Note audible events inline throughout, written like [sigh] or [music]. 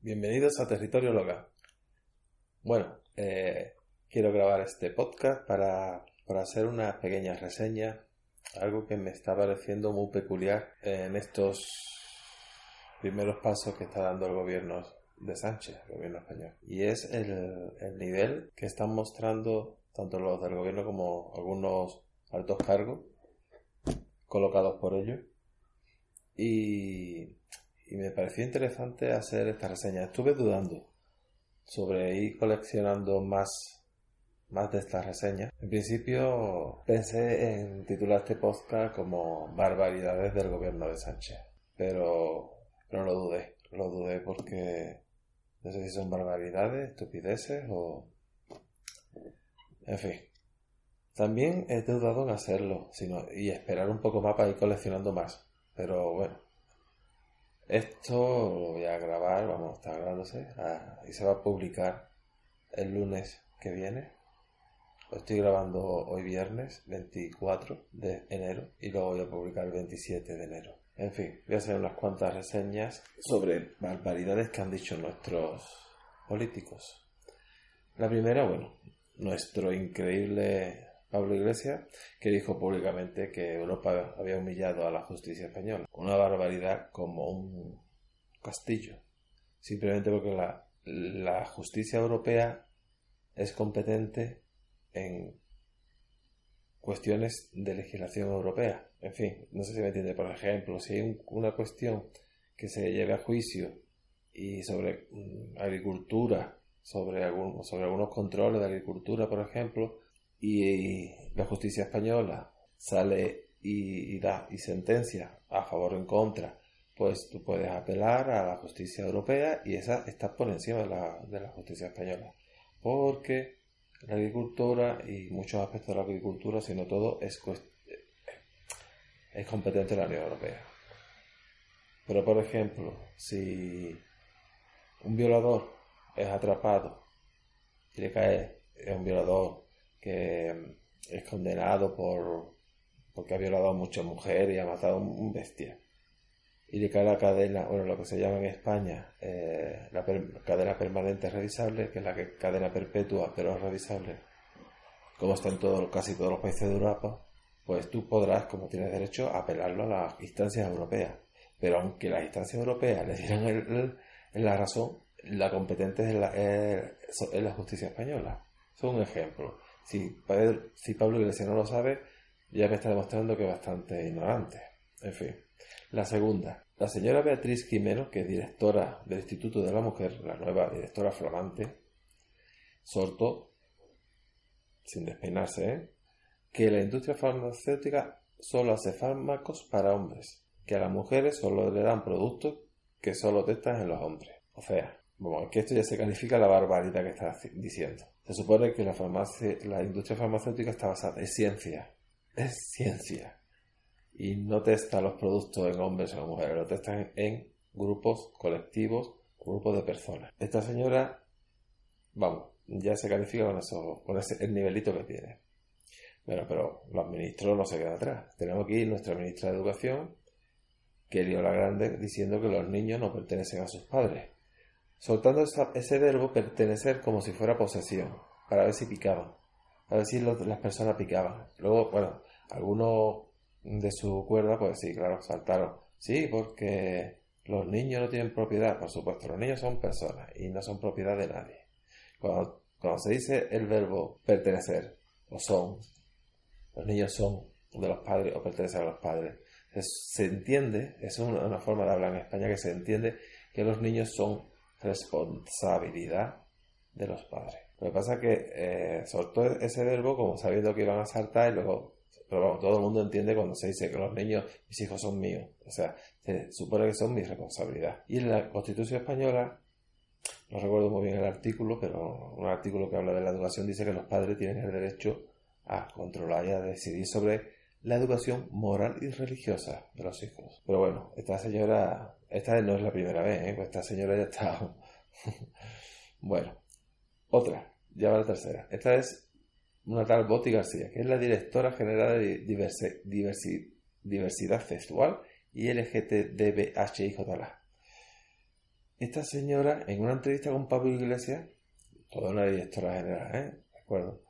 bienvenidos a Territorio Loga. Bueno, eh, quiero grabar este podcast para, hacer una pequeña reseña, algo que me está pareciendo muy peculiar en estos primeros pasos que está dando el gobierno de Sánchez, el gobierno español. Y es el, el nivel que están mostrando tanto los del gobierno como algunos altos cargos colocados por ellos. Y, y me pareció interesante hacer esta reseña. Estuve dudando sobre ir coleccionando más, más de estas reseñas. En principio pensé en titular este podcast como Barbaridades del gobierno de Sánchez. Pero no lo dudé. Lo dudé porque no sé si son barbaridades, estupideces o... En fin. También he dudado en hacerlo sino, y esperar un poco más para ir coleccionando más. Pero bueno. Esto lo voy a grabar, vamos, está grabándose ah, y se va a publicar el lunes que viene. Lo estoy grabando hoy viernes 24 de enero y lo voy a publicar el 27 de enero. En fin, voy a hacer unas cuantas reseñas sobre barbaridades que han dicho nuestros políticos. La primera, bueno, nuestro increíble Pablo Iglesias, que dijo públicamente que Europa había humillado a la justicia española. Una barbaridad como un castillo. Simplemente porque la, justicia europea es competente en cuestiones de legislación europea. En fin, no sé si me entiende. Por ejemplo, si hay una cuestión que se lleve a juicio y sobre mm, agricultura, sobre, algún, sobre algunos controles de agricultura, por ejemplo, y, la justicia española sale y, da y sentencia a favor o en contra, pues tú puedes apelar a la justicia europea y esa está por encima de la, de la justicia española. Porque la agricultura y muchos aspectos de la agricultura, sino todo, es, es competente la Unión Europea. Pero, por ejemplo, si un violador es atrapado y le cae, es un violador que es condenado por porque ha violado a muchas mujeres y ha matado a un bestia y le cae la cadena, bueno, lo que se llama en España eh, la cadena permanente revisable, que es la que, cadena perpetua pero revisable, como está en todo, casi todos los países de Europa, pues tú podrás, como tienes derecho, apelarlo a las instancias europeas. Pero aunque las instancias europeas le dieran la razón, la competente es la, es la justicia española. Es un ejemplo. Si, si Pablo Iglesias no lo sabe, ya me está demostrando que es bastante ignorante. En fin. La segunda. La señora Beatriz Jimeno, que es directora del Instituto de la Mujer, la nueva directora flamante, sorto, sin despeinarse, ¿eh? que la industria farmacéutica solo hace fármacos para hombres, que a las mujeres solo le dan productos que solo testan en los hombres. O sea, bueno, que esto ya se califica la barbaridad que está diciendo. Se supone que la, farmacia, la industria farmacéutica está basada en ciencia. Es ciencia. Y no testa los productos en hombres o en mujeres, lo testan en grupos colectivos, grupos de personas. Esta señora, vamos, ya se califica con, eso, con ese, el nivelito que tiene. Bueno, pero los ministros no se quedan atrás. Tenemos aquí nuestra ministra de Educación, que la grande, diciendo que los niños no pertenecen a sus padres. Soltando ese verbo pertenecer como si fuera posesión, para ver si picaban. Para ver si las personas picaban. Luego, bueno, algunos de su cuerda, pues sí, claro, saltaron. Sí, porque Los niños no tienen propiedad, por supuesto, los niños son personas y no son propiedad de nadie. Cuando, cuando se dice el verbo pertenecer o son, los niños son de los padres o pertenecen a los padres. Se entiende, es una, forma de hablar en España que se entiende que los niños son responsabilidad de los padres. Lo que pasa es que eh, soltó ese verbo como sabiendo que iban a saltar y luego pero todo el mundo entiende cuando se dice que los niños, mis hijos son míos. O sea, se supone que son mi responsabilidad. Y en la Constitución española, no recuerdo muy bien el artículo, pero un artículo que habla de la educación dice que los padres tienen el derecho a controlar y a decidir sobre la educación moral y religiosa de los hijos. Pero bueno, esta señora, esta no es la primera vez, ¿eh? esta señora ya está. [laughs] bueno, otra, ya va la tercera. Esta es una tal Boti García, que es la directora general de diversidad sexual y LGTBHIJLA. Esta señora, en una entrevista con Pablo Iglesias, toda una directora general, ¿eh? ¿De acuerdo?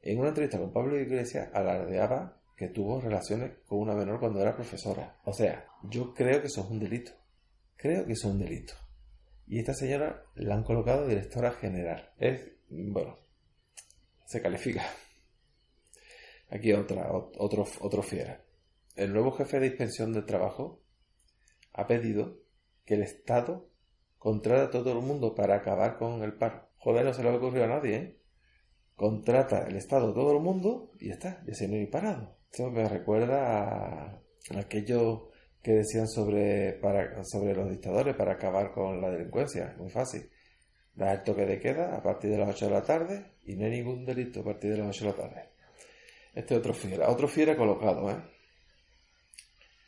En una entrevista con Pablo Iglesias alardeaba que tuvo relaciones con una menor cuando era profesora. O sea, yo creo que eso es un delito. Creo que eso es un delito. Y esta señora la han colocado directora general. Es, bueno, se califica. Aquí otra, otro, otro fiera. El nuevo jefe de inspección de trabajo ha pedido que el Estado contrate a todo el mundo para acabar con el paro. Joder, no se le ha ocurrido a nadie, ¿eh? contrata el Estado todo el mundo y ya está, ya se no hay parado. Esto me recuerda a aquello que decían sobre, para, sobre los dictadores para acabar con la delincuencia, muy fácil. Da el toque de queda a partir de las 8 de la tarde y no hay ningún delito a partir de las 8 de la tarde. Este otro fiera, otro fiera colocado, ¿eh?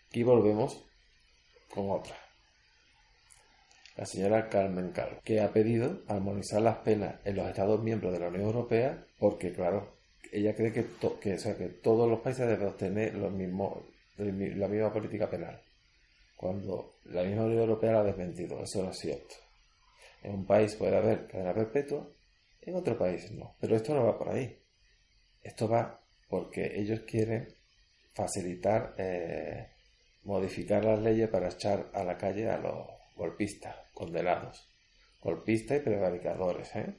Aquí volvemos con otra la señora Carmen Carlos, que ha pedido armonizar las penas en los Estados miembros de la Unión Europea porque, claro, ella cree que, que, sea, que todos los países deben tener los mismos, la misma política penal, cuando la misma Unión Europea la ha desmentido. Eso no es cierto. En un país puede haber cadena perpetua, en otro país no. Pero esto no va por ahí. Esto va porque ellos quieren facilitar, eh, modificar las leyes para echar a la calle a los golpistas, condenados. Golpistas y prevaricadores, ¿eh?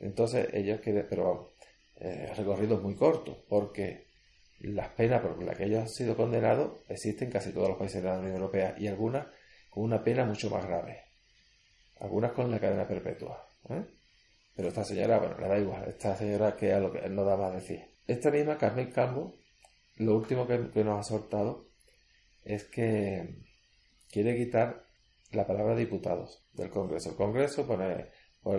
Entonces ellos quieren, pero eh, recorrido muy corto, porque las penas por las que ellos han sido condenados existen en casi todos los países de la Unión Europea y algunas con una pena mucho más grave. Algunas con la cadena perpetua. ¿eh? Pero esta señora, bueno, le da igual. Esta señora que a lo que no da más decir. Esta misma Carmen Cambo, lo último que, que nos ha soltado es que quiere quitar la palabra diputados del Congreso. El Congreso pone, por,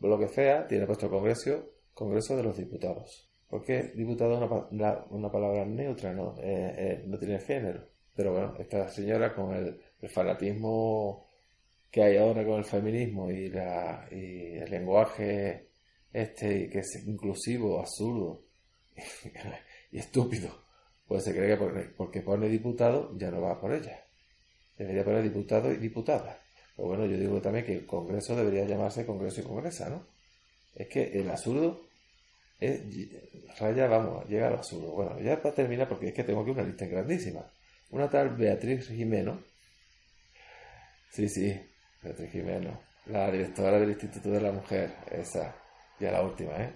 lo que sea, tiene puesto Congreso, Congreso de los Diputados. Porque diputado es una, una, palabra neutra, ¿no? Eh, eh, no tiene género. Pero bueno, esta señora con el, fanatismo que hay ahora con el feminismo y, la, y el lenguaje este que es inclusivo, absurdo [laughs] y estúpido, pues se cree que porque pone diputado ya no va por ella. Debería poner diputado y diputada. Pero bueno, yo digo también que el Congreso debería llamarse Congreso y Congresa, ¿no? Es que el absurdo es, raya, vamos, llega al absurdo. Bueno, ya para terminar, porque es que tengo aquí una lista grandísima. Una tal Beatriz Jimeno. Sí, sí, Beatriz Jimeno. La directora del Instituto de la Mujer, esa, ya la última, ¿eh?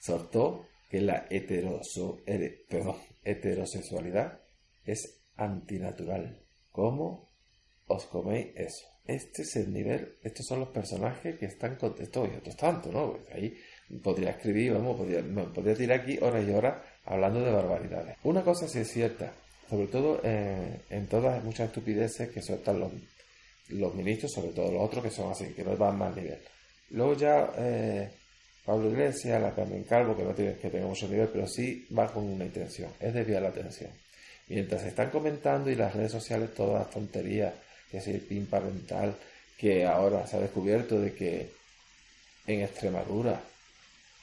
Sortó que la heteroso, perdón, heterosexualidad es antinatural. ¿Cómo os coméis eso. Este es el nivel, estos son los personajes que están con esto y otros tanto, ¿no? Pues ahí podría escribir, vamos, podría, podría tirar aquí horas y horas hablando de barbaridades. Una cosa sí es cierta, sobre todo eh, en todas muchas estupideces que sueltan los, los ministros, sobre todo los otros que son así, que no van más nivel. Luego ya eh, Pablo Iglesias, la Carmen Calvo, que no tiene que tener mucho nivel, pero sí va con una intención, es desviar la atención. Mientras se están comentando y las redes sociales todas las tonterías que es el PIN parental, que ahora se ha descubierto de que en Extremadura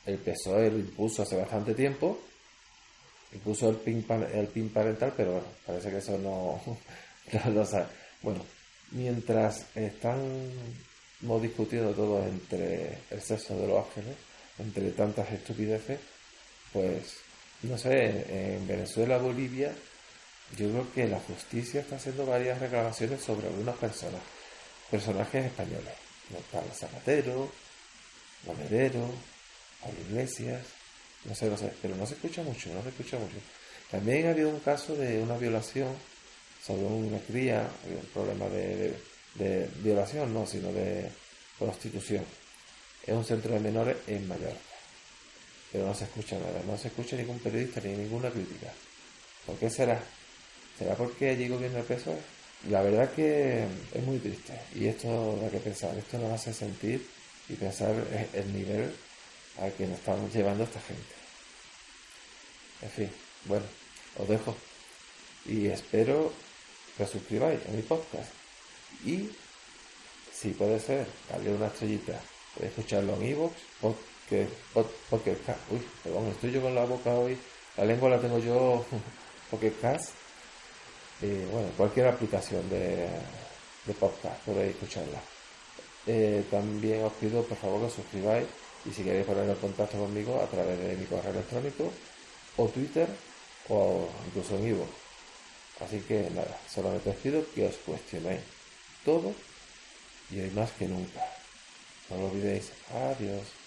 el PSOE lo impuso hace bastante tiempo, impuso el PIN, el PIN parental, pero bueno, parece que eso no, [laughs] sabe. Bueno, mientras estamos discutiendo todo entre el sexo de los ángeles, entre tantas estupideces, pues no sé, en Venezuela, Bolivia yo creo que la justicia está haciendo varias reclamaciones sobre algunas personas, personajes españoles, Pablo Zapatero, Monedero, Pablo Iglesias, no sé, no sé, pero no se escucha mucho, no se escucha mucho. También ha habido un caso de una violación sobre una cría, un problema de, de violación, no, sino de prostitución. Es un centro de menores en Mallorca. Pero no se escucha nada, no se escucha ningún periodista ni ninguna crítica. ¿Por qué será? ¿Será porque allí gobierna el PSOE? La verdad que es muy triste y esto da que pensar, esto nos hace sentir y pensar el nivel al que estamos llevando esta gente. En fin, bueno, os dejo y espero que os suscribáis a mi podcast y si puede ser, darle una estrellita, podéis escucharlo en iVoox, porque, porque, uy, perdón, estoy yo con la boca hoy, la lengua la tengo yo, [laughs] porque cast eh, bueno, cualquier aplicación de, de podcast podéis escucharla. Eh, también os pido por favor que os suscribáis y si queréis poner en contacto conmigo a través de mi correo electrónico o Twitter o incluso en vivo. Así que nada, solamente os pido que os cuestionéis todo y hoy más que nunca. No lo olvidéis. Adiós.